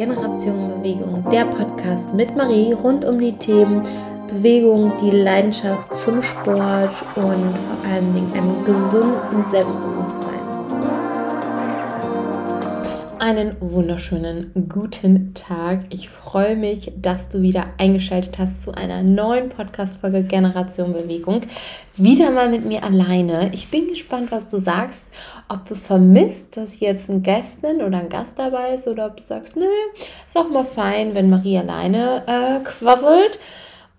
Generation Bewegung, der Podcast mit Marie rund um die Themen Bewegung, die Leidenschaft zum Sport und vor allem einem gesunden Selbstbewusstsein. Einen wunderschönen guten Tag. Ich freue mich, dass du wieder eingeschaltet hast zu einer neuen Podcast-Folge Generation Bewegung. Wieder mal mit mir alleine. Ich bin gespannt, was du sagst. Ob du es vermisst, dass jetzt ein Gästin oder ein Gast dabei ist oder ob du sagst, nö, ist auch mal fein, wenn Marie alleine äh, quasselt.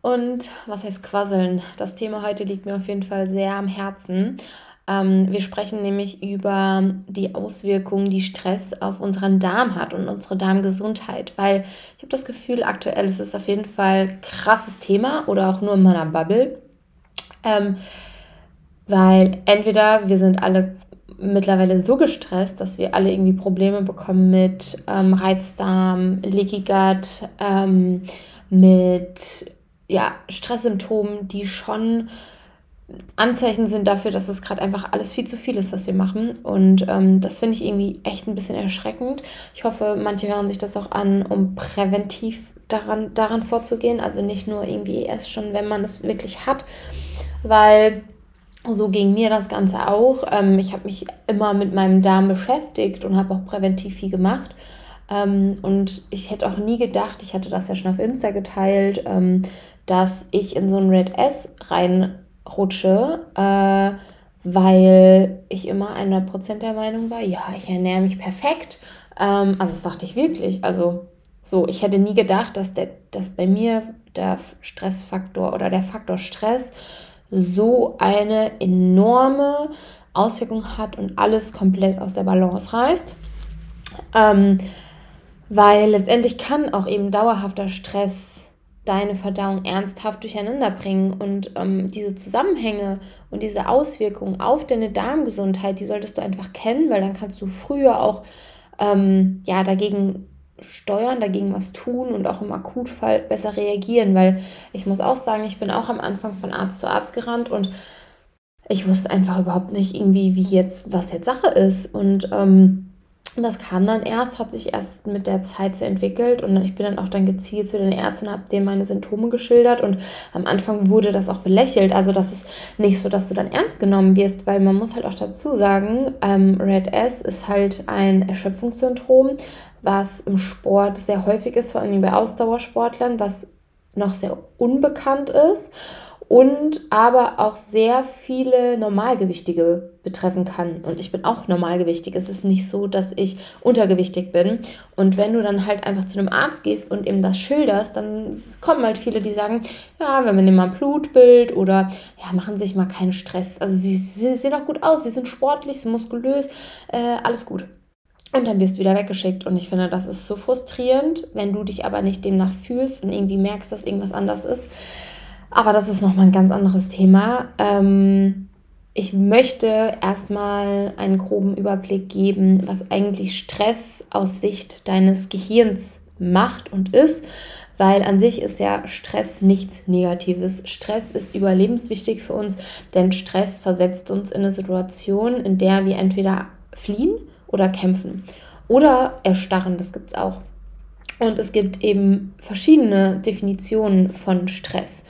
Und was heißt quasseln? Das Thema heute liegt mir auf jeden Fall sehr am Herzen. Ähm, wir sprechen nämlich über die Auswirkungen, die Stress auf unseren Darm hat und unsere Darmgesundheit, weil ich habe das Gefühl, aktuell ist es auf jeden Fall ein krasses Thema oder auch nur in meiner Bubble, ähm, weil entweder wir sind alle mittlerweile so gestresst, dass wir alle irgendwie Probleme bekommen mit ähm, Reizdarm, Leaky Gut, ähm, mit ja, Stresssymptomen, die schon Anzeichen sind dafür, dass es gerade einfach alles viel zu viel ist, was wir machen. Und ähm, das finde ich irgendwie echt ein bisschen erschreckend. Ich hoffe, manche hören sich das auch an, um präventiv daran, daran vorzugehen. Also nicht nur irgendwie erst schon, wenn man es wirklich hat. Weil so ging mir das Ganze auch. Ähm, ich habe mich immer mit meinem Darm beschäftigt und habe auch präventiv viel gemacht. Ähm, und ich hätte auch nie gedacht, ich hatte das ja schon auf Insta geteilt, ähm, dass ich in so ein Red S rein rutsche, äh, weil ich immer 100% der Meinung war, ja, ich ernähre mich perfekt. Ähm, also das dachte ich wirklich. Also so, ich hätte nie gedacht, dass, der, dass bei mir der Stressfaktor oder der Faktor Stress so eine enorme Auswirkung hat und alles komplett aus der Balance reißt. Ähm, weil letztendlich kann auch eben dauerhafter Stress deine Verdauung ernsthaft durcheinander bringen. Und ähm, diese Zusammenhänge und diese Auswirkungen auf deine Darmgesundheit, die solltest du einfach kennen, weil dann kannst du früher auch ähm, ja, dagegen steuern, dagegen was tun und auch im Akutfall besser reagieren. Weil ich muss auch sagen, ich bin auch am Anfang von Arzt zu Arzt gerannt und ich wusste einfach überhaupt nicht irgendwie, wie jetzt, was jetzt Sache ist. Und ähm, das kam dann erst, hat sich erst mit der Zeit so entwickelt. Und ich bin dann auch dann gezielt zu den Ärzten, habe denen meine Symptome geschildert. Und am Anfang wurde das auch belächelt. Also das ist nicht so, dass du dann ernst genommen wirst, weil man muss halt auch dazu sagen, ähm, Red S ist halt ein Erschöpfungssyndrom, was im Sport sehr häufig ist, vor allem bei Ausdauersportlern, was noch sehr unbekannt ist und aber auch sehr viele Normalgewichtige betreffen kann. Und ich bin auch normalgewichtig. Es ist nicht so, dass ich untergewichtig bin. Und wenn du dann halt einfach zu einem Arzt gehst und ihm das schilderst, dann kommen halt viele, die sagen, ja, wenn wir nehmen mal ein Blutbild oder ja, machen sich mal keinen Stress. Also sie, sie sehen auch gut aus, sie sind sportlich, sie sind muskulös, äh, alles gut. Und dann wirst du wieder weggeschickt. Und ich finde, das ist so frustrierend, wenn du dich aber nicht demnach fühlst und irgendwie merkst, dass irgendwas anders ist. Aber das ist nochmal ein ganz anderes Thema. Ähm, ich möchte erstmal einen groben Überblick geben, was eigentlich Stress aus Sicht deines Gehirns macht und ist, weil an sich ist ja Stress nichts Negatives. Stress ist überlebenswichtig für uns, denn Stress versetzt uns in eine Situation, in der wir entweder fliehen oder kämpfen oder erstarren, das gibt es auch. Und es gibt eben verschiedene Definitionen von Stress.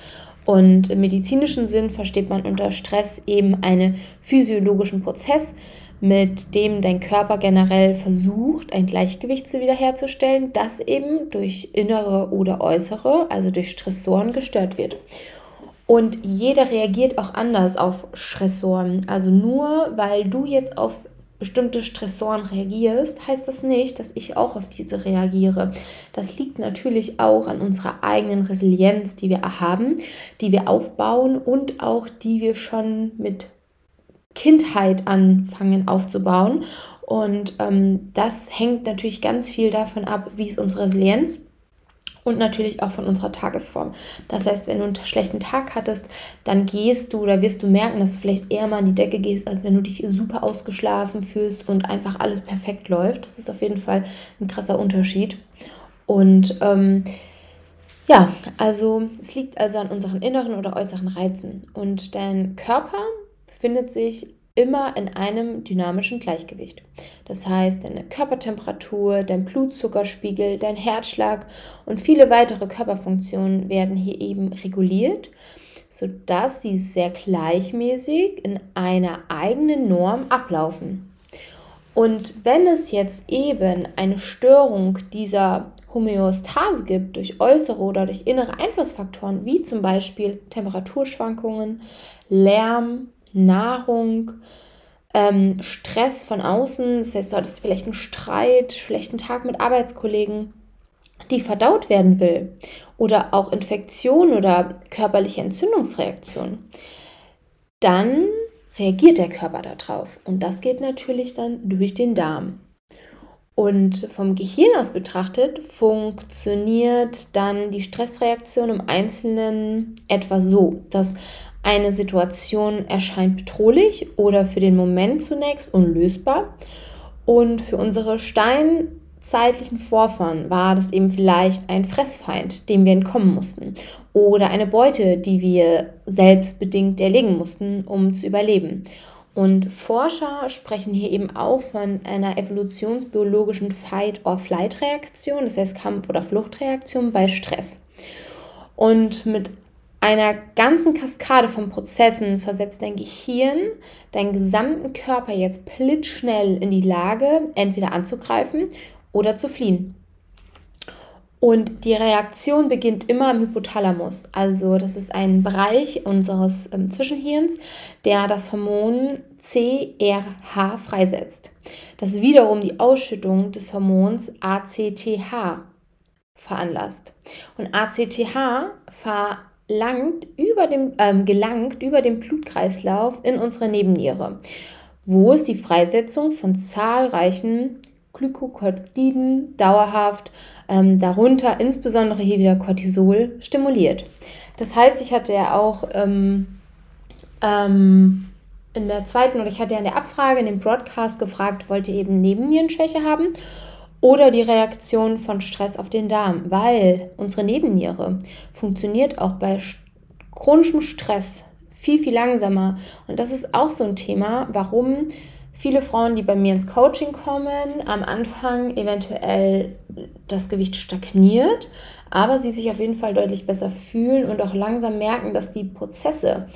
Und im medizinischen Sinn versteht man unter Stress eben einen physiologischen Prozess, mit dem dein Körper generell versucht, ein Gleichgewicht zu wiederherzustellen, das eben durch innere oder äußere, also durch Stressoren gestört wird. Und jeder reagiert auch anders auf Stressoren. Also nur weil du jetzt auf bestimmte Stressoren reagierst, heißt das nicht, dass ich auch auf diese reagiere. Das liegt natürlich auch an unserer eigenen Resilienz, die wir haben, die wir aufbauen und auch die wir schon mit Kindheit anfangen aufzubauen. Und ähm, das hängt natürlich ganz viel davon ab, wie ist unsere Resilienz und natürlich auch von unserer Tagesform. Das heißt, wenn du einen schlechten Tag hattest, dann gehst du oder wirst du merken, dass du vielleicht eher mal an die Decke gehst, als wenn du dich super ausgeschlafen fühlst und einfach alles perfekt läuft. Das ist auf jeden Fall ein krasser Unterschied. Und ähm, ja, also es liegt also an unseren inneren oder äußeren Reizen. Und dein Körper befindet sich immer in einem dynamischen Gleichgewicht. Das heißt, deine Körpertemperatur, dein Blutzuckerspiegel, dein Herzschlag und viele weitere Körperfunktionen werden hier eben reguliert, sodass sie sehr gleichmäßig in einer eigenen Norm ablaufen. Und wenn es jetzt eben eine Störung dieser Homöostase gibt durch äußere oder durch innere Einflussfaktoren, wie zum Beispiel Temperaturschwankungen, Lärm, Nahrung, ähm, Stress von außen, das heißt, du hattest vielleicht einen Streit, schlechten Tag mit Arbeitskollegen, die verdaut werden will, oder auch Infektion oder körperliche Entzündungsreaktion, dann reagiert der Körper darauf. Und das geht natürlich dann durch den Darm. Und vom Gehirn aus betrachtet funktioniert dann die Stressreaktion im Einzelnen etwa so, dass eine Situation erscheint bedrohlich oder für den Moment zunächst unlösbar. Und für unsere steinzeitlichen Vorfahren war das eben vielleicht ein Fressfeind, dem wir entkommen mussten. Oder eine Beute, die wir selbstbedingt erlegen mussten, um zu überleben. Und Forscher sprechen hier eben auch von einer evolutionsbiologischen Fight-or-Flight-Reaktion, das heißt Kampf- oder Fluchtreaktion bei Stress. Und mit einer ganzen Kaskade von Prozessen versetzt dein Gehirn deinen gesamten Körper jetzt blitzschnell in die Lage, entweder anzugreifen oder zu fliehen. Und die Reaktion beginnt immer im Hypothalamus. Also das ist ein Bereich unseres ähm, Zwischenhirns, der das Hormon CRH freisetzt. Das wiederum die Ausschüttung des Hormons ACTH veranlasst. Und ACTH verlangt über dem, ähm, gelangt über den Blutkreislauf in unsere Nebenniere, wo es die Freisetzung von zahlreichen Glykokortiden dauerhaft, ähm, darunter insbesondere hier wieder Cortisol, stimuliert. Das heißt, ich hatte ja auch ähm, ähm, in der zweiten, oder ich hatte ja in der Abfrage, in dem Broadcast gefragt, wollt ihr eben Nebennierenschwäche haben oder die Reaktion von Stress auf den Darm, weil unsere Nebenniere funktioniert auch bei chronischem Stress viel, viel langsamer. Und das ist auch so ein Thema, warum viele Frauen, die bei mir ins Coaching kommen, am Anfang eventuell das Gewicht stagniert, aber sie sich auf jeden Fall deutlich besser fühlen und auch langsam merken, dass die Prozesse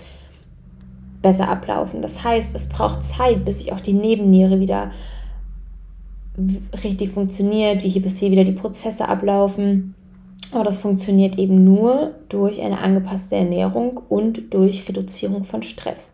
besser ablaufen. Das heißt, es braucht Zeit, bis sich auch die Nebenniere wieder richtig funktioniert, wie hier bis hier wieder die Prozesse ablaufen. Aber das funktioniert eben nur durch eine angepasste Ernährung und durch Reduzierung von Stress.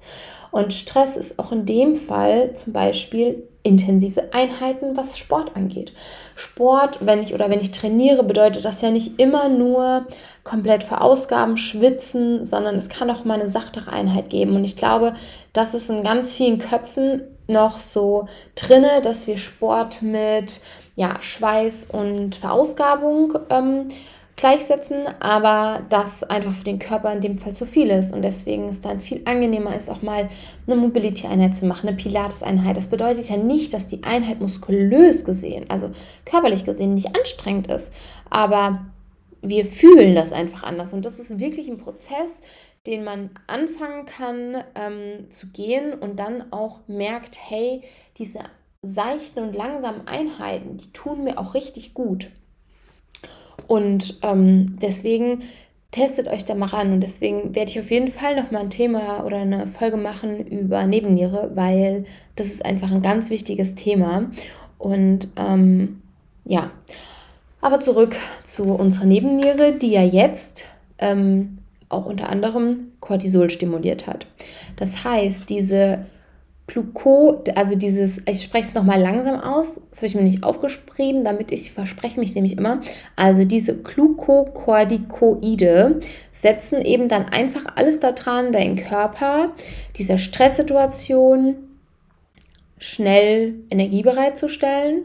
Und Stress ist auch in dem Fall zum Beispiel intensive Einheiten, was Sport angeht. Sport, wenn ich oder wenn ich trainiere, bedeutet das ja nicht immer nur komplett verausgaben, schwitzen, sondern es kann auch mal eine sachtere Einheit geben. Und ich glaube, das ist in ganz vielen Köpfen noch so drinne, dass wir Sport mit ja, Schweiß und Verausgabung ähm, gleichsetzen, aber das einfach für den Körper in dem Fall zu viel ist und deswegen es dann viel angenehmer ist, auch mal eine Mobility-Einheit zu machen, eine Pilates-Einheit. Das bedeutet ja nicht, dass die Einheit muskulös gesehen, also körperlich gesehen, nicht anstrengend ist, aber wir fühlen das einfach anders und das ist wirklich ein Prozess, den man anfangen kann ähm, zu gehen und dann auch merkt, hey, diese seichten und langsamen Einheiten, die tun mir auch richtig gut. Und ähm, deswegen testet euch da mal ran. Und deswegen werde ich auf jeden Fall nochmal ein Thema oder eine Folge machen über Nebenniere, weil das ist einfach ein ganz wichtiges Thema. Und ähm, ja, aber zurück zu unserer Nebenniere, die ja jetzt ähm, auch unter anderem Cortisol stimuliert hat. Das heißt, diese Gluco, also dieses, ich spreche es nochmal langsam aus, das habe ich mir nicht aufgeschrieben, damit ich verspreche mich nämlich immer. Also diese Glucocorticoide setzen eben dann einfach alles daran, deinen Körper dieser Stresssituation schnell Energie bereitzustellen.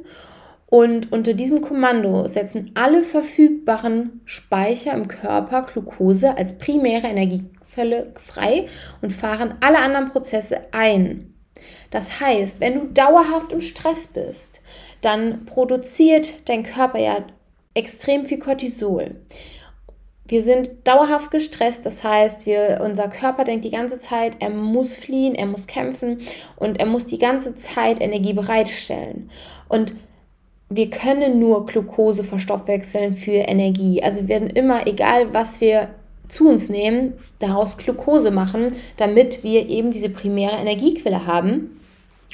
Und unter diesem Kommando setzen alle verfügbaren Speicher im Körper Glucose als primäre Energiequelle frei und fahren alle anderen Prozesse ein. Das heißt, wenn du dauerhaft im Stress bist, dann produziert dein Körper ja extrem viel Cortisol. wir sind dauerhaft gestresst, das heißt, wir, unser Körper denkt die ganze Zeit, er muss fliehen, er muss kämpfen und er muss die ganze Zeit Energie bereitstellen. Und wir können nur Glucose verstoffwechseln für Energie. Also wir werden immer, egal was wir zu uns nehmen, daraus Glucose machen, damit wir eben diese primäre Energiequelle haben.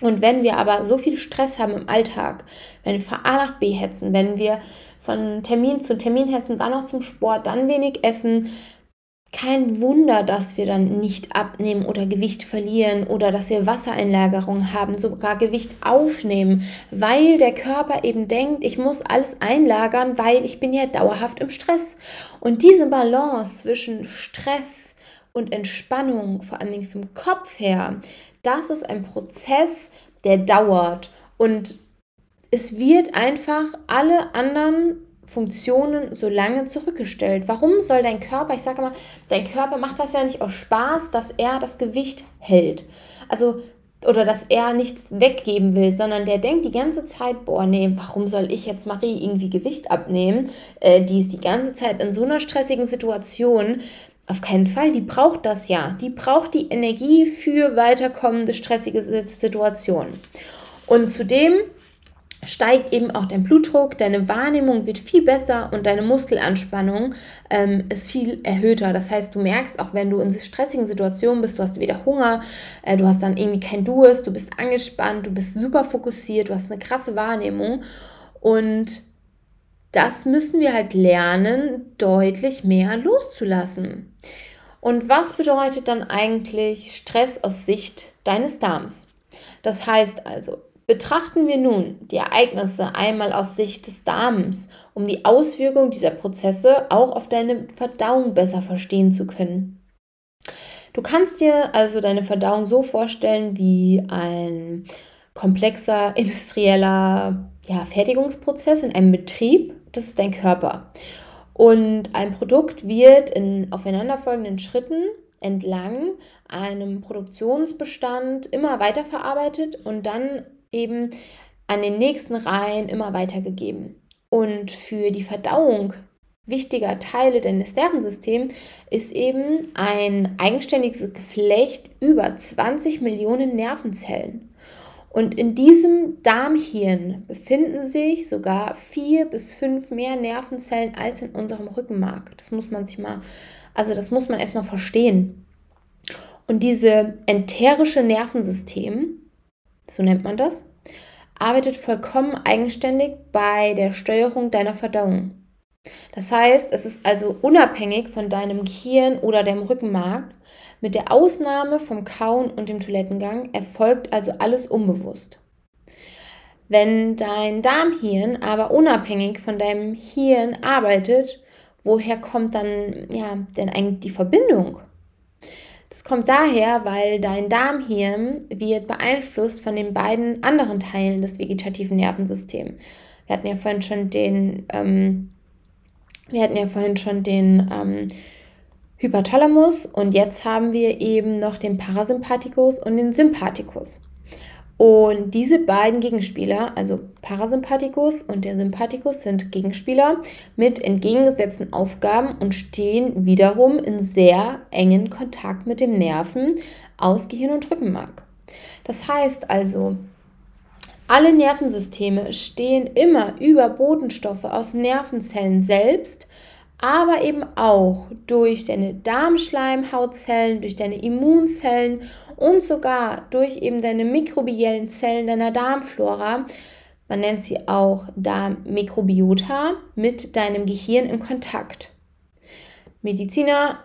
Und wenn wir aber so viel Stress haben im Alltag, wenn wir von A nach B hetzen, wenn wir von Termin zu Termin hetzen, dann noch zum Sport, dann wenig essen, kein Wunder, dass wir dann nicht abnehmen oder Gewicht verlieren oder dass wir Wassereinlagerung haben, sogar Gewicht aufnehmen, weil der Körper eben denkt, ich muss alles einlagern, weil ich bin ja dauerhaft im Stress. Und diese Balance zwischen Stress und Entspannung, vor allem vom Kopf her, das ist ein Prozess, der dauert und es wird einfach alle anderen Funktionen so lange zurückgestellt. Warum soll dein Körper, ich sage mal, dein Körper macht das ja nicht aus Spaß, dass er das Gewicht hält. Also oder dass er nichts weggeben will, sondern der denkt die ganze Zeit, boah, nee, warum soll ich jetzt Marie irgendwie Gewicht abnehmen? Äh, die ist die ganze Zeit in so einer stressigen Situation. Auf keinen Fall, die braucht das ja. Die braucht die Energie für weiterkommende stressige Situationen. Und zudem steigt eben auch dein Blutdruck, deine Wahrnehmung wird viel besser und deine Muskelanspannung ähm, ist viel erhöhter. Das heißt, du merkst, auch wenn du in stressigen Situationen bist, du hast wieder Hunger, äh, du hast dann irgendwie kein Durst, du bist angespannt, du bist super fokussiert, du hast eine krasse Wahrnehmung und das müssen wir halt lernen, deutlich mehr loszulassen. Und was bedeutet dann eigentlich Stress aus Sicht deines Darms? Das heißt also, Betrachten wir nun die Ereignisse einmal aus Sicht des Darms, um die Auswirkungen dieser Prozesse auch auf deine Verdauung besser verstehen zu können. Du kannst dir also deine Verdauung so vorstellen wie ein komplexer industrieller ja, Fertigungsprozess in einem Betrieb. Das ist dein Körper. Und ein Produkt wird in aufeinanderfolgenden Schritten entlang einem Produktionsbestand immer weiterverarbeitet und dann eben an den nächsten Reihen immer weitergegeben. Und für die Verdauung wichtiger Teile deines Nervensystems ist eben ein eigenständiges Geflecht über 20 Millionen Nervenzellen. Und in diesem Darmhirn befinden sich sogar vier bis fünf mehr Nervenzellen als in unserem Rückenmark. Das muss man sich mal, also das muss man erstmal verstehen. Und diese enterische Nervensystem, so nennt man das, arbeitet vollkommen eigenständig bei der Steuerung deiner Verdauung. Das heißt, es ist also unabhängig von deinem Gehirn oder dem Rückenmark. Mit der Ausnahme vom Kauen und dem Toilettengang erfolgt also alles unbewusst. Wenn dein Darmhirn aber unabhängig von deinem Hirn arbeitet, woher kommt dann ja denn eigentlich die Verbindung? Das kommt daher, weil dein Darmhirn wird beeinflusst von den beiden anderen Teilen des vegetativen Nervensystems. Wir hatten ja vorhin schon den, ähm, wir hatten ja vorhin schon den ähm, Hypothalamus und jetzt haben wir eben noch den Parasympathikus und den Sympathikus. Und diese beiden Gegenspieler, also Parasympathikus und der Sympathikus, sind Gegenspieler mit entgegengesetzten Aufgaben und stehen wiederum in sehr engen Kontakt mit dem Nerven aus Gehirn und Rückenmark. Das heißt also, alle Nervensysteme stehen immer über Botenstoffe aus Nervenzellen selbst, aber eben auch durch deine Darmschleimhautzellen, durch deine Immunzellen und sogar durch eben deine mikrobiellen Zellen deiner Darmflora, man nennt sie auch Darmmikrobiota, mit deinem Gehirn in Kontakt. Mediziner,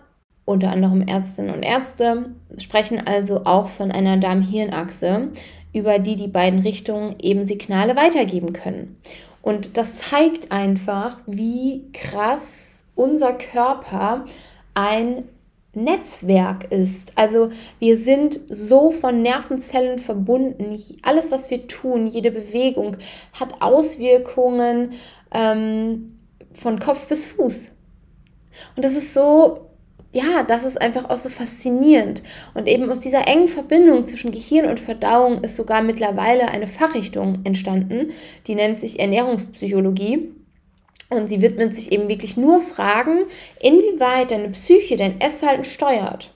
unter anderem Ärztinnen und Ärzte, sprechen also auch von einer Darm-Hirn-Achse, über die die beiden Richtungen eben Signale weitergeben können. Und das zeigt einfach, wie krass unser Körper ein Netzwerk ist. Also wir sind so von Nervenzellen verbunden. Alles, was wir tun, jede Bewegung hat Auswirkungen ähm, von Kopf bis Fuß. Und das ist so, ja, das ist einfach auch so faszinierend. Und eben aus dieser engen Verbindung zwischen Gehirn und Verdauung ist sogar mittlerweile eine Fachrichtung entstanden, die nennt sich Ernährungspsychologie. Und sie widmet sich eben wirklich nur Fragen, inwieweit deine Psyche dein Essverhalten steuert.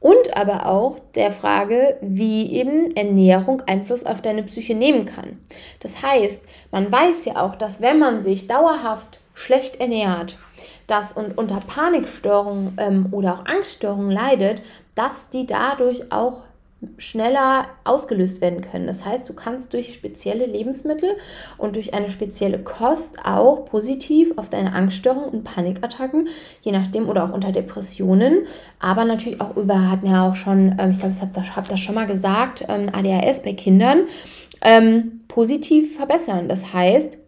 Und aber auch der Frage, wie eben Ernährung Einfluss auf deine Psyche nehmen kann. Das heißt, man weiß ja auch, dass wenn man sich dauerhaft schlecht ernährt, dass und unter Panikstörungen ähm, oder auch Angststörungen leidet, dass die dadurch auch schneller ausgelöst werden können. Das heißt, du kannst durch spezielle Lebensmittel und durch eine spezielle Kost auch positiv auf deine Angststörungen und Panikattacken, je nachdem, oder auch unter Depressionen, aber natürlich auch über, hatten ja auch schon, ähm, ich glaube, ich habe das, hab das schon mal gesagt, ähm, ADHS bei Kindern, ähm, positiv verbessern. Das heißt,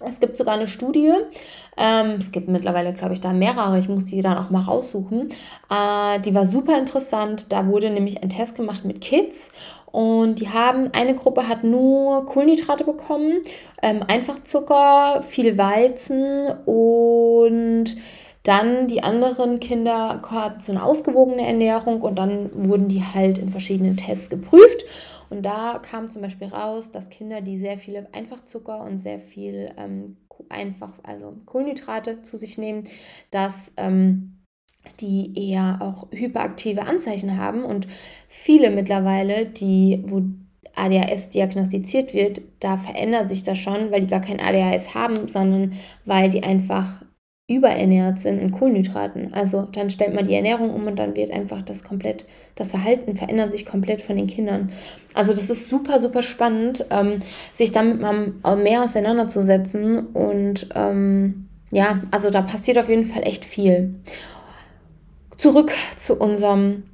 es gibt sogar eine Studie, ähm, es gibt mittlerweile, glaube ich, da mehrere, ich muss die dann auch mal raussuchen. Äh, die war super interessant. Da wurde nämlich ein Test gemacht mit Kids und die haben, eine Gruppe hat nur Kohlenhydrate bekommen, ähm, Zucker, viel Weizen und dann die anderen Kinder hatten so eine ausgewogene Ernährung und dann wurden die halt in verschiedenen Tests geprüft. Und da kam zum Beispiel raus, dass Kinder, die sehr viele Einfachzucker und sehr viel ähm, einfach, also Kohlenhydrate zu sich nehmen, dass ähm, die eher auch hyperaktive Anzeichen haben. Und viele mittlerweile, die, wo ADHS diagnostiziert wird, da verändert sich das schon, weil die gar kein ADHS haben, sondern weil die einfach überernährt sind in Kohlenhydraten. Also dann stellt man die Ernährung um und dann wird einfach das komplett, das Verhalten verändert sich komplett von den Kindern. Also das ist super, super spannend, ähm, sich damit mal mehr auseinanderzusetzen und ähm, ja, also da passiert auf jeden Fall echt viel. Zurück zu unserem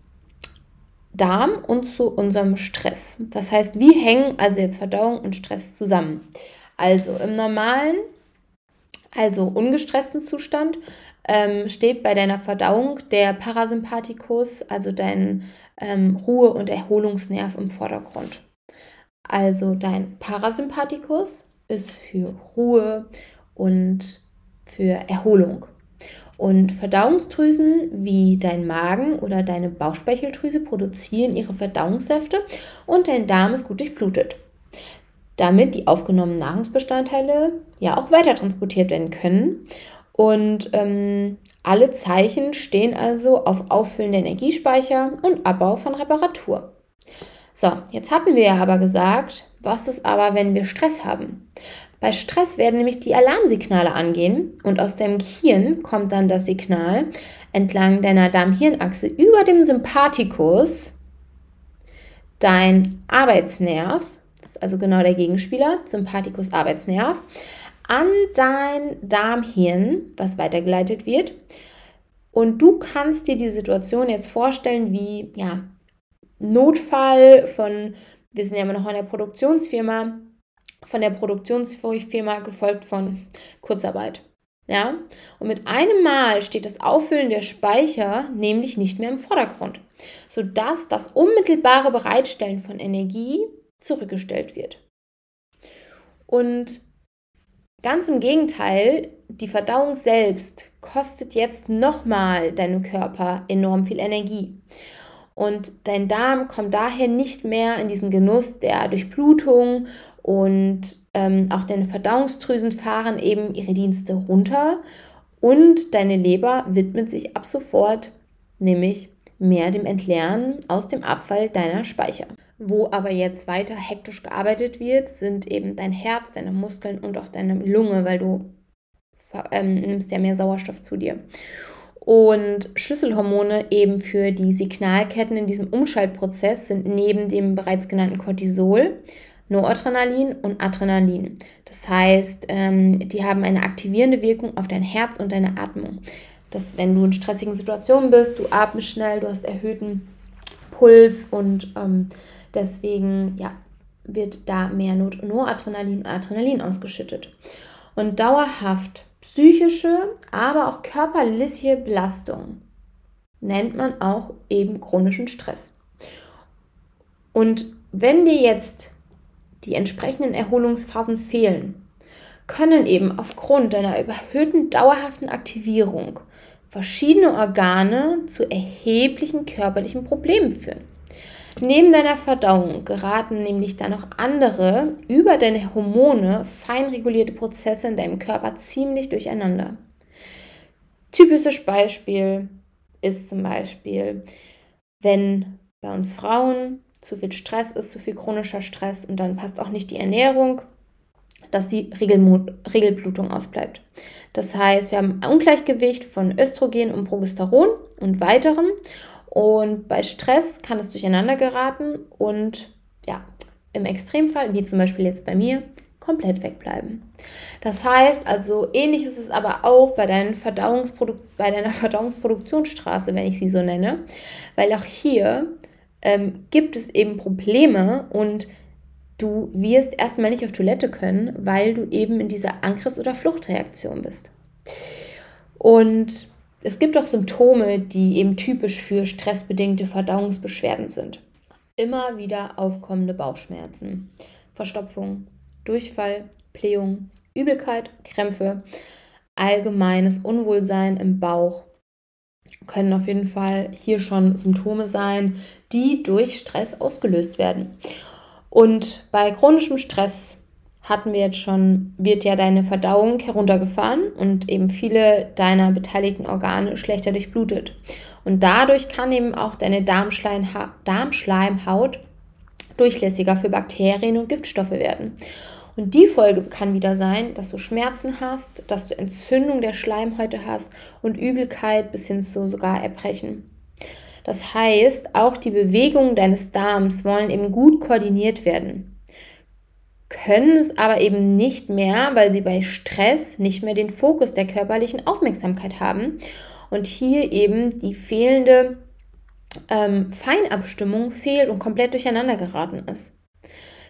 Darm und zu unserem Stress. Das heißt, wie hängen also jetzt Verdauung und Stress zusammen? Also im normalen also ungestressten Zustand, ähm, steht bei deiner Verdauung der Parasympathikus, also dein ähm, Ruhe- und Erholungsnerv im Vordergrund. Also dein Parasympathikus ist für Ruhe und für Erholung. Und Verdauungsdrüsen wie dein Magen oder deine Bauchspeicheldrüse produzieren ihre Verdauungssäfte und dein Darm ist gut durchblutet damit die aufgenommenen Nahrungsbestandteile ja auch weiter transportiert werden können. Und ähm, alle Zeichen stehen also auf Auffüllen der Energiespeicher und Abbau von Reparatur. So, jetzt hatten wir ja aber gesagt, was ist aber, wenn wir Stress haben? Bei Stress werden nämlich die Alarmsignale angehen und aus deinem Gehirn kommt dann das Signal entlang deiner Darm-Hirn-Achse über dem Sympathikus, dein Arbeitsnerv, also genau der Gegenspieler, Sympathikus Arbeitsnerv, an dein Darmhirn, was weitergeleitet wird. Und du kannst dir die Situation jetzt vorstellen wie, ja, Notfall von, wir sind ja immer noch in der Produktionsfirma, von der Produktionsfirma gefolgt von Kurzarbeit. Ja? Und mit einem Mal steht das Auffüllen der Speicher nämlich nicht mehr im Vordergrund, sodass das unmittelbare Bereitstellen von Energie zurückgestellt wird. Und ganz im Gegenteil, die Verdauung selbst kostet jetzt nochmal deinem Körper enorm viel Energie. Und dein Darm kommt daher nicht mehr in diesen Genuss der Durchblutung und ähm, auch deine Verdauungsdrüsen fahren eben ihre Dienste runter und deine Leber widmet sich ab sofort nämlich mehr dem Entleeren aus dem Abfall deiner Speicher. Wo aber jetzt weiter hektisch gearbeitet wird, sind eben dein Herz, deine Muskeln und auch deine Lunge, weil du ähm, nimmst ja mehr Sauerstoff zu dir. Und Schlüsselhormone eben für die Signalketten in diesem Umschaltprozess sind neben dem bereits genannten Cortisol, Noradrenalin und Adrenalin. Das heißt, ähm, die haben eine aktivierende Wirkung auf dein Herz und deine Atmung. Dass wenn du in stressigen Situationen bist, du atmest schnell, du hast erhöhten Puls und ähm, Deswegen ja, wird da mehr Noradrenalin und Adrenalin ausgeschüttet. Und dauerhaft psychische, aber auch körperliche Belastung nennt man auch eben chronischen Stress. Und wenn dir jetzt die entsprechenden Erholungsphasen fehlen, können eben aufgrund deiner überhöhten dauerhaften Aktivierung verschiedene Organe zu erheblichen körperlichen Problemen führen. Neben deiner Verdauung geraten nämlich dann noch andere über deine Hormone fein regulierte Prozesse in deinem Körper ziemlich durcheinander. Typisches Beispiel ist zum Beispiel, wenn bei uns Frauen zu viel Stress ist, zu viel chronischer Stress und dann passt auch nicht die Ernährung, dass die Regelblutung ausbleibt. Das heißt, wir haben ein Ungleichgewicht von Östrogen und Progesteron und weiterem. Und bei Stress kann es durcheinander geraten und ja, im Extremfall, wie zum Beispiel jetzt bei mir, komplett wegbleiben. Das heißt also, ähnlich ist es aber auch bei, deinen bei deiner Verdauungsproduktionsstraße, wenn ich sie so nenne, weil auch hier ähm, gibt es eben Probleme und du wirst erstmal nicht auf Toilette können, weil du eben in dieser Angriffs- oder Fluchtreaktion bist. Und es gibt auch Symptome, die eben typisch für stressbedingte Verdauungsbeschwerden sind. Immer wieder aufkommende Bauchschmerzen, Verstopfung, Durchfall, Blähung, Übelkeit, Krämpfe, allgemeines Unwohlsein im Bauch können auf jeden Fall hier schon Symptome sein, die durch Stress ausgelöst werden. Und bei chronischem Stress hatten wir jetzt schon, wird ja deine Verdauung heruntergefahren und eben viele deiner beteiligten Organe schlechter durchblutet. Und dadurch kann eben auch deine Darmschleimhaut durchlässiger für Bakterien und Giftstoffe werden. Und die Folge kann wieder sein, dass du Schmerzen hast, dass du Entzündung der Schleimhäute hast und Übelkeit bis hin zu sogar Erbrechen. Das heißt, auch die Bewegungen deines Darms wollen eben gut koordiniert werden, können es aber eben nicht mehr, weil sie bei Stress nicht mehr den Fokus der körperlichen Aufmerksamkeit haben und hier eben die fehlende ähm, Feinabstimmung fehlt und komplett durcheinander geraten ist.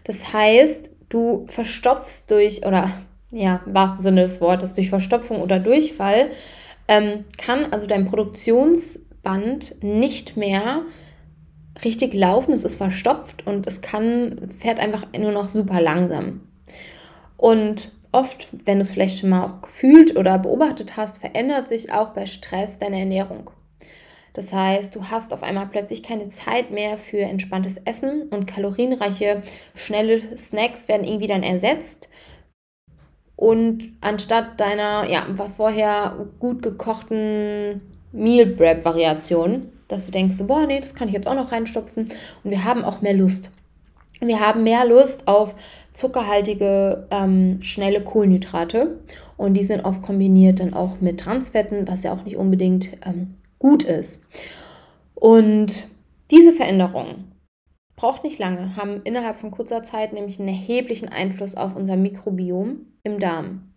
Das heißt, du verstopfst durch, oder ja, im wahrsten Sinne des Wortes, durch Verstopfung oder Durchfall, ähm, kann also dein Produktionsband nicht mehr richtig laufen. Es ist verstopft und es kann, fährt einfach nur noch super langsam. Und oft, wenn du es vielleicht schon mal auch gefühlt oder beobachtet hast, verändert sich auch bei Stress deine Ernährung. Das heißt, du hast auf einmal plötzlich keine Zeit mehr für entspanntes Essen und kalorienreiche, schnelle Snacks werden irgendwie dann ersetzt. Und anstatt deiner, ja, vorher gut gekochten Meal Prep Variation, dass du denkst, so, boah, nee, das kann ich jetzt auch noch reinstopfen. Und wir haben auch mehr Lust. Wir haben mehr Lust auf zuckerhaltige, ähm, schnelle Kohlenhydrate. Und die sind oft kombiniert dann auch mit Transfetten, was ja auch nicht unbedingt ähm, gut ist. Und diese Veränderungen braucht nicht lange, haben innerhalb von kurzer Zeit nämlich einen erheblichen Einfluss auf unser Mikrobiom im Darm.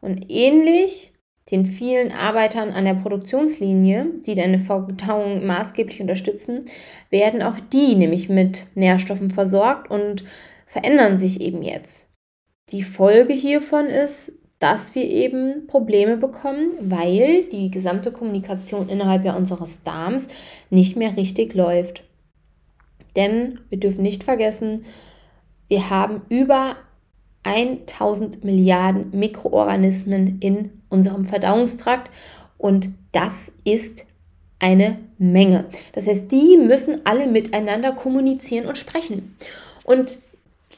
Und ähnlich den vielen Arbeitern an der Produktionslinie, die deine Verdauung maßgeblich unterstützen, werden auch die nämlich mit Nährstoffen versorgt und verändern sich eben jetzt. Die Folge hiervon ist, dass wir eben Probleme bekommen, weil die gesamte Kommunikation innerhalb ja unseres Darms nicht mehr richtig läuft. Denn wir dürfen nicht vergessen, wir haben über 1000 Milliarden Mikroorganismen in unserem Verdauungstrakt und das ist eine Menge. Das heißt, die müssen alle miteinander kommunizieren und sprechen. Und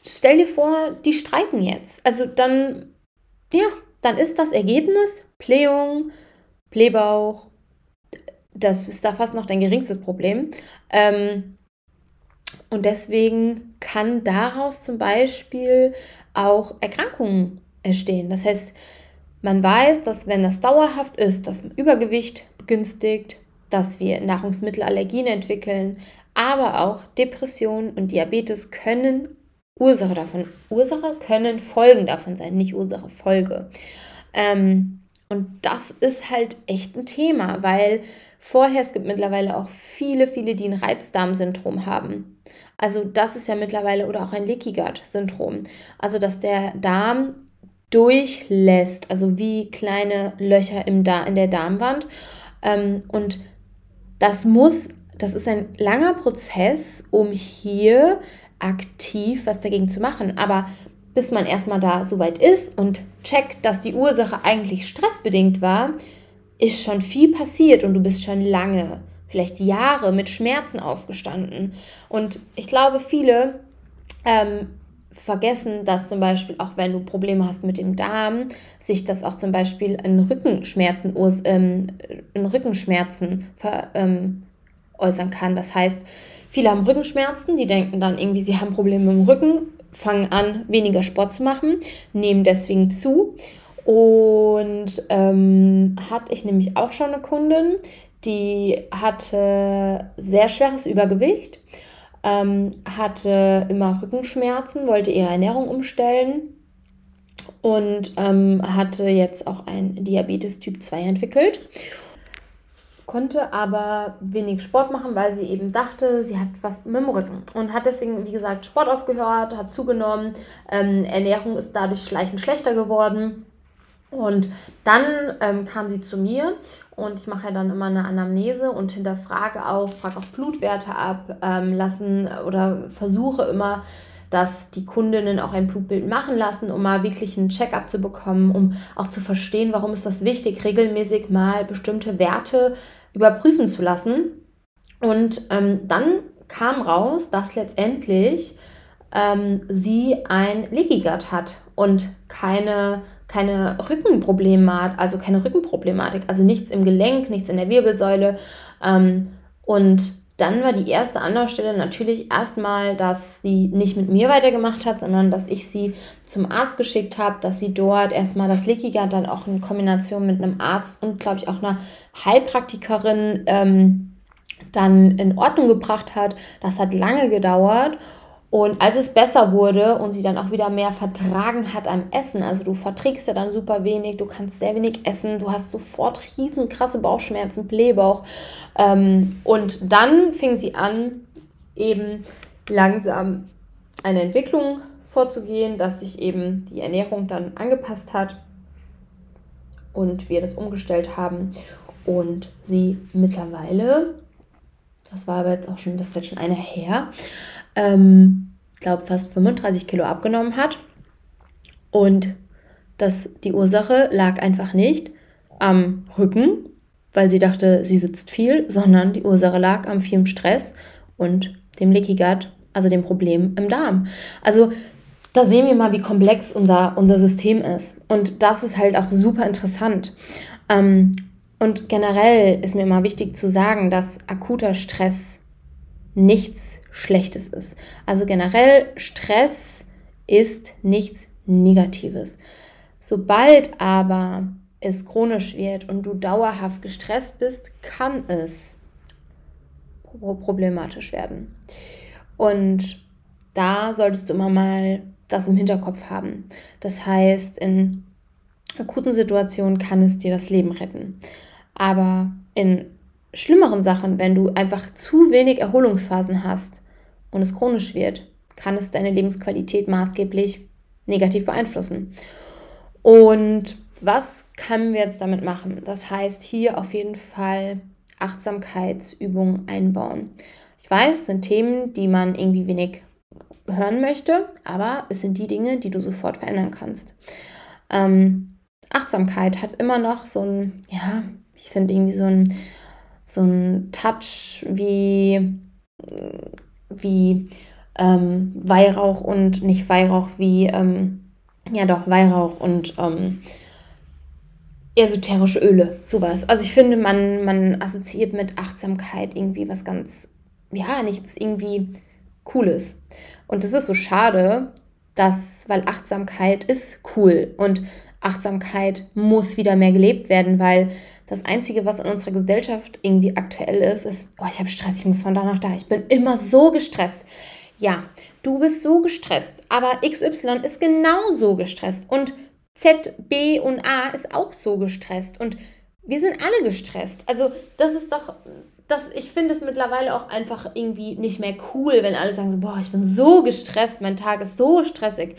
stell dir vor, die streiten jetzt. Also dann ja, dann ist das Ergebnis Blähung, Blähbauch. Das ist da fast noch dein geringstes Problem. Ähm, und deswegen kann daraus zum Beispiel auch Erkrankungen entstehen. Das heißt, man weiß, dass wenn das dauerhaft ist, dass Übergewicht begünstigt, dass wir Nahrungsmittelallergien entwickeln, aber auch Depressionen und Diabetes können Ursache davon. Ursache können Folgen davon sein, nicht Ursache, Folge. Ähm, und das ist halt echt ein Thema, weil vorher, es gibt mittlerweile auch viele, viele, die ein Reizdarmsyndrom haben. Also das ist ja mittlerweile oder auch ein Leaky Gut Syndrom. Also dass der Darm durchlässt, also wie kleine Löcher im da in der Darmwand. Ähm, und das muss, das ist ein langer Prozess, um hier aktiv was dagegen zu machen. Aber bis man erstmal da so weit ist und checkt, dass die Ursache eigentlich stressbedingt war, ist schon viel passiert und du bist schon lange vielleicht Jahre mit Schmerzen aufgestanden. Und ich glaube, viele ähm, vergessen, dass zum Beispiel auch wenn du Probleme hast mit dem Darm, sich das auch zum Beispiel in Rückenschmerzen, ähm, in Rückenschmerzen ver, ähm, äußern kann. Das heißt, viele haben Rückenschmerzen, die denken dann irgendwie, sie haben Probleme im Rücken, fangen an, weniger Sport zu machen, nehmen deswegen zu. Und ähm, hatte ich nämlich auch schon eine Kundin, die hatte sehr schweres Übergewicht ähm, hatte immer Rückenschmerzen, wollte ihre Ernährung umstellen und ähm, hatte jetzt auch ein Diabetes Typ 2 entwickelt. Konnte aber wenig Sport machen, weil sie eben dachte, sie hat was mit dem Rücken und hat deswegen, wie gesagt, Sport aufgehört, hat zugenommen. Ähm, Ernährung ist dadurch schleichend schlechter geworden. Und dann ähm, kam sie zu mir und ich mache ja dann immer eine Anamnese und hinterfrage auch, frage auch Blutwerte ab, ähm, lassen oder versuche immer, dass die Kundinnen auch ein Blutbild machen lassen, um mal wirklich einen Check-up zu bekommen, um auch zu verstehen, warum ist das wichtig, regelmäßig mal bestimmte Werte überprüfen zu lassen. Und ähm, dann kam raus, dass letztendlich ähm, sie ein Leaky hat und keine keine Rückenproblematik, also keine Rückenproblematik, also nichts im Gelenk, nichts in der Wirbelsäule. Ähm, und dann war die erste Anlaufstelle natürlich erstmal, dass sie nicht mit mir weitergemacht hat, sondern dass ich sie zum Arzt geschickt habe, dass sie dort erstmal das Lickiger dann auch in Kombination mit einem Arzt und, glaube ich, auch einer Heilpraktikerin ähm, dann in Ordnung gebracht hat. Das hat lange gedauert und als es besser wurde und sie dann auch wieder mehr vertragen hat am Essen, also du verträgst ja dann super wenig, du kannst sehr wenig essen, du hast sofort riesen krasse Bauchschmerzen, Blähbauch. Ähm, und dann fing sie an, eben langsam eine Entwicklung vorzugehen, dass sich eben die Ernährung dann angepasst hat und wir das umgestellt haben und sie mittlerweile, das war aber jetzt auch schon, das ist jetzt schon eine her, ähm, glaube fast 35 Kilo abgenommen hat. Und das, die Ursache lag einfach nicht am Rücken, weil sie dachte, sie sitzt viel, sondern die Ursache lag am vielen Stress und dem Leaky Gut, also dem Problem im Darm. Also da sehen wir mal, wie komplex unser, unser System ist. Und das ist halt auch super interessant. Ähm, und generell ist mir immer wichtig zu sagen, dass akuter Stress nichts Schlechtes ist. Also generell Stress ist nichts Negatives. Sobald aber es chronisch wird und du dauerhaft gestresst bist, kann es problematisch werden. Und da solltest du immer mal das im Hinterkopf haben. Das heißt, in akuten Situationen kann es dir das Leben retten. Aber in schlimmeren Sachen, wenn du einfach zu wenig Erholungsphasen hast und es chronisch wird, kann es deine Lebensqualität maßgeblich negativ beeinflussen. Und was können wir jetzt damit machen? Das heißt, hier auf jeden Fall Achtsamkeitsübungen einbauen. Ich weiß, es sind Themen, die man irgendwie wenig hören möchte, aber es sind die Dinge, die du sofort verändern kannst. Ähm, Achtsamkeit hat immer noch so ein, ja, ich finde irgendwie so ein so ein Touch wie, wie ähm, Weihrauch und nicht Weihrauch wie, ähm, ja doch, Weihrauch und ähm, esoterische Öle, sowas. Also ich finde, man, man assoziiert mit Achtsamkeit irgendwie was ganz, ja, nichts irgendwie Cooles. Und das ist so schade, dass, weil Achtsamkeit ist cool und Achtsamkeit muss wieder mehr gelebt werden, weil das Einzige, was in unserer Gesellschaft irgendwie aktuell ist, ist, oh, ich habe Stress, ich muss von da nach da. Ich bin immer so gestresst. Ja, du bist so gestresst, aber XY ist genauso gestresst und Z, B und A ist auch so gestresst und wir sind alle gestresst. Also das ist doch, das, ich finde es mittlerweile auch einfach irgendwie nicht mehr cool, wenn alle sagen so, boah, ich bin so gestresst, mein Tag ist so stressig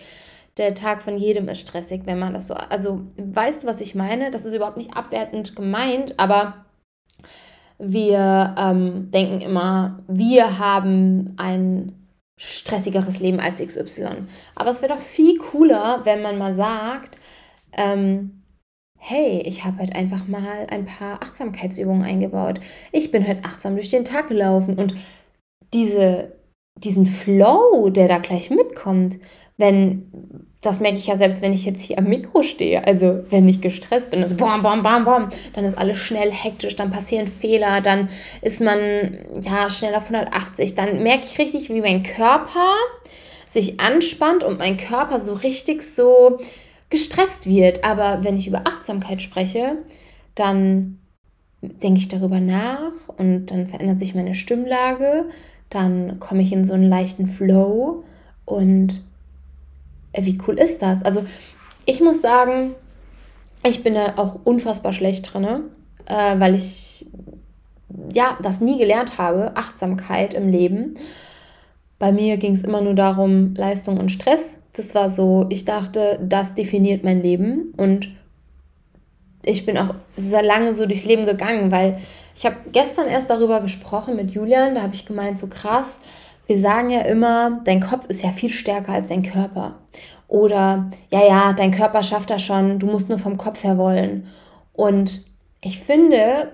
der Tag von jedem ist stressig, wenn man das so. Also, weißt du, was ich meine? Das ist überhaupt nicht abwertend gemeint, aber wir ähm, denken immer, wir haben ein stressigeres Leben als XY. Aber es wäre doch viel cooler, wenn man mal sagt, ähm, hey, ich habe halt einfach mal ein paar Achtsamkeitsübungen eingebaut. Ich bin halt achtsam durch den Tag gelaufen und diese, diesen Flow, der da gleich mitkommt, wenn, das merke ich ja selbst, wenn ich jetzt hier am Mikro stehe, also wenn ich gestresst bin, also bam, bam, bam, bam, dann ist alles schnell hektisch, dann passieren Fehler, dann ist man ja schnell auf 180, dann merke ich richtig, wie mein Körper sich anspannt und mein Körper so richtig so gestresst wird. Aber wenn ich über Achtsamkeit spreche, dann denke ich darüber nach und dann verändert sich meine Stimmlage, dann komme ich in so einen leichten Flow und wie cool ist das? Also ich muss sagen, ich bin da auch unfassbar schlecht drin, äh, weil ich ja das nie gelernt habe, Achtsamkeit im Leben. Bei mir ging es immer nur darum, Leistung und Stress das war so, ich dachte, das definiert mein Leben und ich bin auch sehr lange so durchs Leben gegangen, weil ich habe gestern erst darüber gesprochen mit Julian, da habe ich gemeint, so krass, wir sagen ja immer, dein Kopf ist ja viel stärker als dein Körper. Oder, ja, ja, dein Körper schafft das schon, du musst nur vom Kopf her wollen. Und ich finde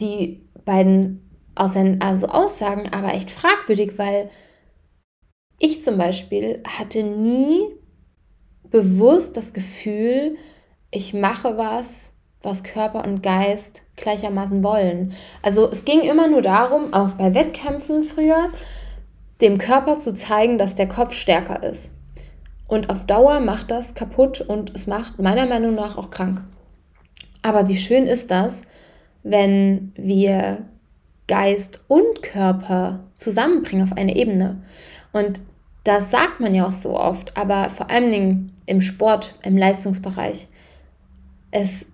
die beiden also Aussagen aber echt fragwürdig, weil ich zum Beispiel hatte nie bewusst das Gefühl, ich mache was, was Körper und Geist gleichermaßen wollen. Also es ging immer nur darum, auch bei Wettkämpfen früher, dem Körper zu zeigen, dass der Kopf stärker ist. Und auf Dauer macht das kaputt und es macht meiner Meinung nach auch krank. Aber wie schön ist das, wenn wir Geist und Körper zusammenbringen auf eine Ebene. Und das sagt man ja auch so oft, aber vor allen Dingen im Sport, im Leistungsbereich. Es,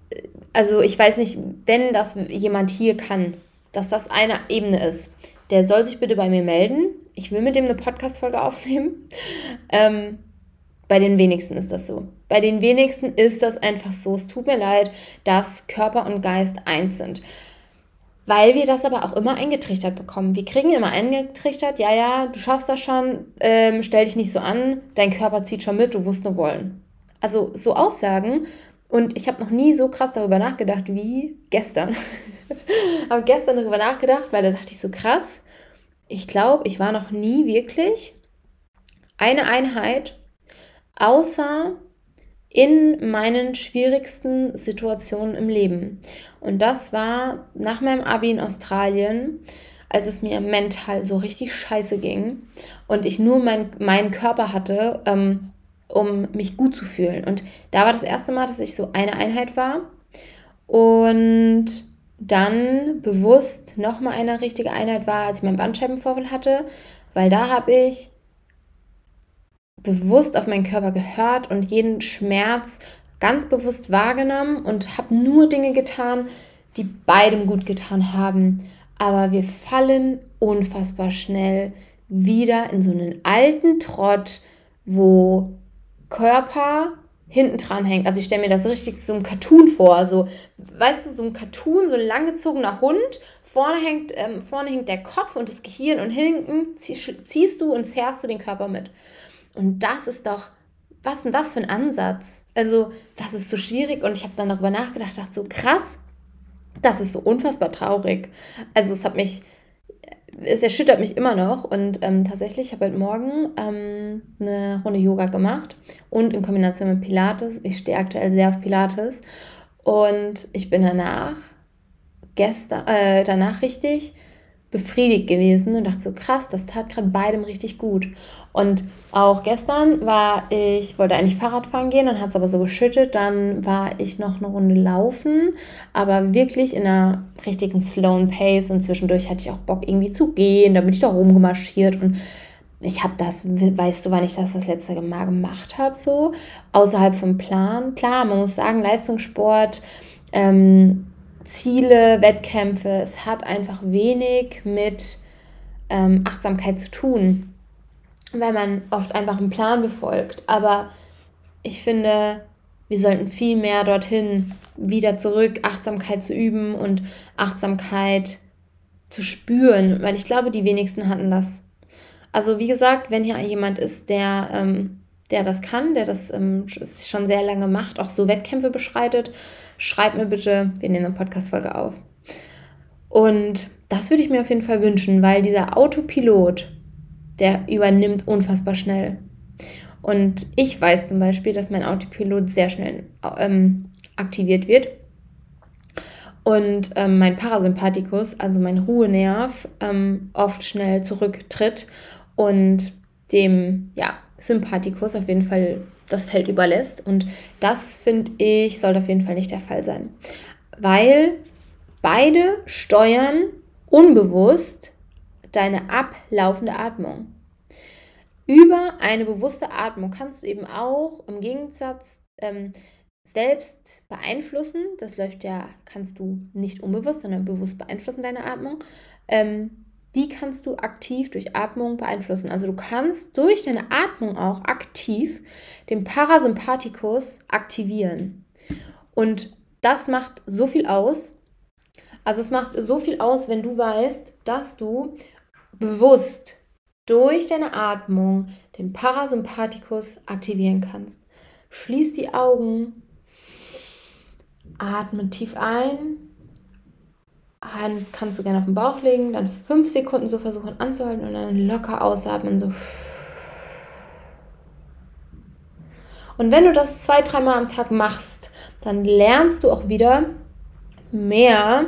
also ich weiß nicht, wenn das jemand hier kann, dass das eine Ebene ist, der soll sich bitte bei mir melden. Ich will mit dem eine Podcast-Folge aufnehmen. Ähm, bei den wenigsten ist das so. Bei den wenigsten ist das einfach so. Es tut mir leid, dass Körper und Geist eins sind weil wir das aber auch immer eingetrichtert bekommen. Wir kriegen immer eingetrichtert, ja, ja, du schaffst das schon, ähm, stell dich nicht so an, dein Körper zieht schon mit, du musst nur wollen. Also so Aussagen. Und ich habe noch nie so krass darüber nachgedacht wie gestern. habe gestern darüber nachgedacht, weil da dachte ich so krass. Ich glaube, ich war noch nie wirklich eine Einheit, außer in meinen schwierigsten Situationen im Leben. Und das war nach meinem Abi in Australien, als es mir mental so richtig scheiße ging und ich nur mein, meinen Körper hatte, ähm, um mich gut zu fühlen. Und da war das erste Mal, dass ich so eine Einheit war und dann bewusst nochmal eine richtige Einheit war, als ich meinen Bandscheibenvorfall hatte, weil da habe ich bewusst auf meinen Körper gehört und jeden Schmerz ganz bewusst wahrgenommen und habe nur Dinge getan, die beidem gut getan haben. Aber wir fallen unfassbar schnell wieder in so einen alten Trott, wo Körper hinten dran hängt. Also ich stelle mir das richtig so ein Cartoon vor, so, weißt du, so ein Cartoon, so ein langgezogener Hund, vorne hängt, ähm, vorne hängt der Kopf und das Gehirn und hinten ziehst du und zerrst du den Körper mit. Und das ist doch, was denn das für ein Ansatz? Also, das ist so schwierig und ich habe dann darüber nachgedacht, dachte so krass, das ist so unfassbar traurig. Also, es hat mich, es erschüttert mich immer noch und ähm, tatsächlich, ich habe heute Morgen ähm, eine Runde Yoga gemacht und in Kombination mit Pilates. Ich stehe aktuell sehr auf Pilates und ich bin danach, gestern, äh, danach richtig befriedigt gewesen und dachte so krass, das tat gerade beidem richtig gut. Und auch gestern war ich, wollte eigentlich Fahrrad fahren gehen, dann hat es aber so geschüttet, dann war ich noch eine Runde laufen, aber wirklich in einer richtigen slowen Pace und zwischendurch hatte ich auch Bock irgendwie zu gehen, da bin ich da rumgemarschiert und ich habe das, weißt du, wann ich das das letzte Mal gemacht habe, so außerhalb vom Plan. Klar, man muss sagen, Leistungssport, ähm, Ziele, Wettkämpfe, es hat einfach wenig mit ähm, Achtsamkeit zu tun, weil man oft einfach einen Plan befolgt. Aber ich finde, wir sollten viel mehr dorthin wieder zurück, Achtsamkeit zu üben und Achtsamkeit zu spüren, weil ich glaube, die wenigsten hatten das. Also wie gesagt, wenn hier jemand ist, der ähm, der das kann, der das ähm, schon sehr lange macht, auch so Wettkämpfe beschreitet, schreib mir bitte, wir nehmen eine Podcast-Folge auf. Und das würde ich mir auf jeden Fall wünschen, weil dieser Autopilot, der übernimmt unfassbar schnell. Und ich weiß zum Beispiel, dass mein Autopilot sehr schnell ähm, aktiviert wird. Und ähm, mein Parasympathikus, also mein Ruhenerv, ähm, oft schnell zurücktritt und dem ja, Sympathikus auf jeden Fall das Feld überlässt. Und das, finde ich, sollte auf jeden Fall nicht der Fall sein. Weil beide steuern unbewusst deine ablaufende Atmung. Über eine bewusste Atmung kannst du eben auch im Gegensatz ähm, selbst beeinflussen. Das läuft ja, kannst du nicht unbewusst, sondern bewusst beeinflussen, deine Atmung. Ähm, die kannst du aktiv durch Atmung beeinflussen. Also du kannst durch deine Atmung auch aktiv den Parasympathikus aktivieren. Und das macht so viel aus. Also es macht so viel aus, wenn du weißt, dass du bewusst durch deine Atmung den Parasympathikus aktivieren kannst. Schließ die Augen, atme tief ein, Hand kannst du gerne auf den Bauch legen, dann fünf Sekunden so versuchen anzuhalten und dann locker ausatmen, so. Und wenn du das zwei, dreimal am Tag machst, dann lernst du auch wieder mehr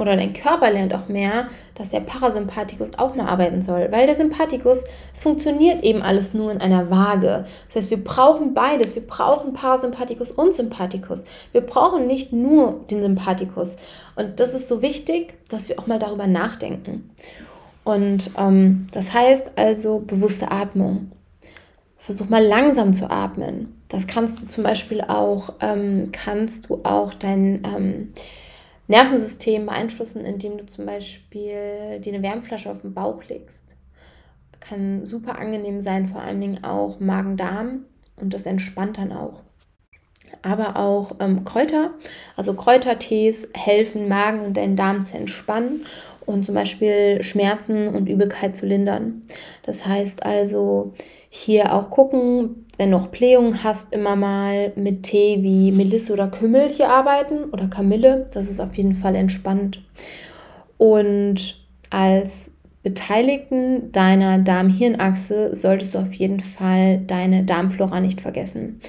oder dein Körper lernt auch mehr, dass der Parasympathikus auch mal arbeiten soll. Weil der Sympathikus, es funktioniert eben alles nur in einer Waage. Das heißt, wir brauchen beides. Wir brauchen Parasympathikus und Sympathikus. Wir brauchen nicht nur den Sympathikus. Und das ist so wichtig, dass wir auch mal darüber nachdenken. Und ähm, das heißt also bewusste Atmung. Versuch mal langsam zu atmen. Das kannst du zum Beispiel auch, ähm, kannst du auch dein ähm, Nervensystem beeinflussen, indem du zum Beispiel dir eine Wärmflasche auf den Bauch legst. Kann super angenehm sein, vor allen Dingen auch Magen-Darm und das entspannt dann auch. Aber auch ähm, Kräuter, also Kräutertees helfen Magen und deinen Darm zu entspannen und zum Beispiel Schmerzen und Übelkeit zu lindern. Das heißt also, hier auch gucken, wenn du noch Blähungen hast, immer mal mit Tee wie Melisse oder Kümmel hier arbeiten oder Kamille. Das ist auf jeden Fall entspannt. Und als Beteiligten deiner Darm-Hirn-Achse solltest du auf jeden Fall deine Darmflora nicht vergessen.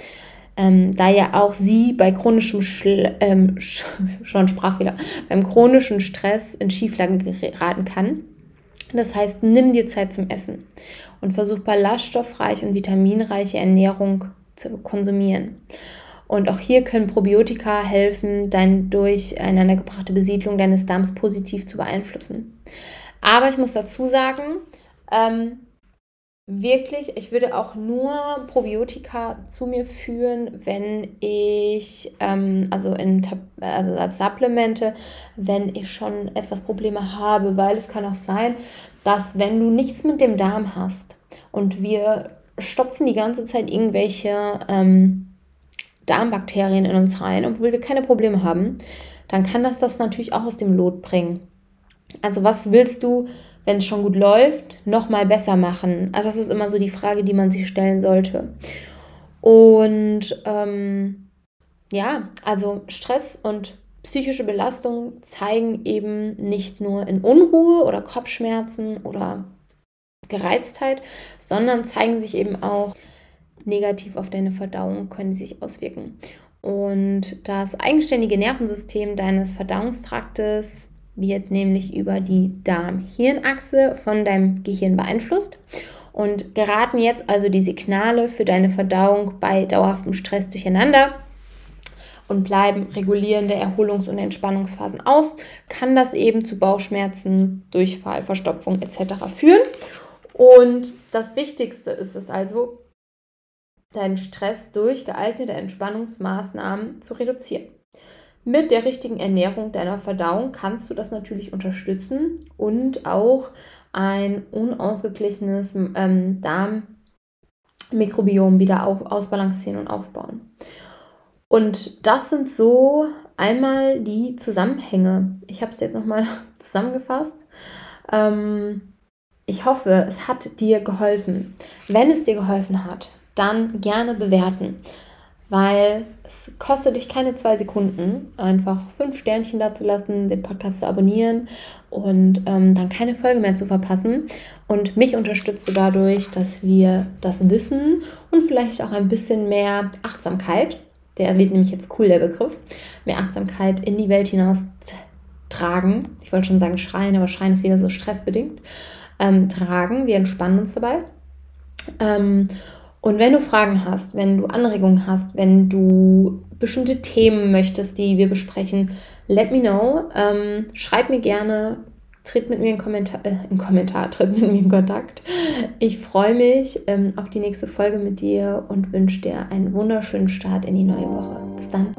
Ähm, da ja auch sie bei chronischem Schl ähm, schon Sprachfehler, beim chronischen Stress in Schieflage geraten kann. Das heißt, nimm dir Zeit zum Essen und versuch ballaststoffreiche und vitaminreiche Ernährung zu konsumieren. Und auch hier können Probiotika helfen, deine durcheinander gebrachte Besiedlung deines Darms positiv zu beeinflussen. Aber ich muss dazu sagen, ähm, wirklich, ich würde auch nur Probiotika zu mir führen, wenn ich, ähm, also, in, also als Supplemente, wenn ich schon etwas Probleme habe, weil es kann auch sein, dass wenn du nichts mit dem Darm hast und wir stopfen die ganze Zeit irgendwelche ähm, Darmbakterien in uns rein, obwohl wir keine Probleme haben, dann kann das das natürlich auch aus dem Lot bringen. Also was willst du wenn es schon gut läuft, noch mal besser machen? Also das ist immer so die Frage, die man sich stellen sollte. Und ähm, ja, also Stress und psychische Belastung zeigen eben nicht nur in Unruhe oder Kopfschmerzen oder Gereiztheit, sondern zeigen sich eben auch negativ auf deine Verdauung, können sich auswirken. Und das eigenständige Nervensystem deines Verdauungstraktes wird nämlich über die Darm-Hirn-Achse von deinem Gehirn beeinflusst und geraten jetzt also die Signale für deine Verdauung bei dauerhaftem Stress durcheinander und bleiben regulierende Erholungs- und Entspannungsphasen aus, kann das eben zu Bauchschmerzen, Durchfall, Verstopfung etc. führen. Und das Wichtigste ist es also, deinen Stress durch geeignete Entspannungsmaßnahmen zu reduzieren. Mit der richtigen Ernährung deiner Verdauung kannst du das natürlich unterstützen und auch ein unausgeglichenes ähm, Darmmikrobiom wieder auf, ausbalancieren und aufbauen. Und das sind so einmal die Zusammenhänge. Ich habe es jetzt nochmal zusammengefasst. Ähm, ich hoffe, es hat dir geholfen. Wenn es dir geholfen hat, dann gerne bewerten, weil es kostet dich keine zwei Sekunden, einfach fünf Sternchen dazulassen, den Podcast zu abonnieren und ähm, dann keine Folge mehr zu verpassen. Und mich unterstützt du dadurch, dass wir das Wissen und vielleicht auch ein bisschen mehr Achtsamkeit, der wird nämlich jetzt cool, der Begriff, mehr Achtsamkeit in die Welt hinaus tragen. Ich wollte schon sagen schreien, aber schreien ist wieder so stressbedingt. Ähm, tragen, wir entspannen uns dabei. Ähm, und wenn du Fragen hast, wenn du Anregungen hast, wenn du bestimmte Themen möchtest, die wir besprechen, let me know. Ähm, schreib mir gerne, tritt mit mir in Kommentar, äh, in Kommentar, tritt mit mir in Kontakt. Ich freue mich ähm, auf die nächste Folge mit dir und wünsche dir einen wunderschönen Start in die neue Woche. Bis dann.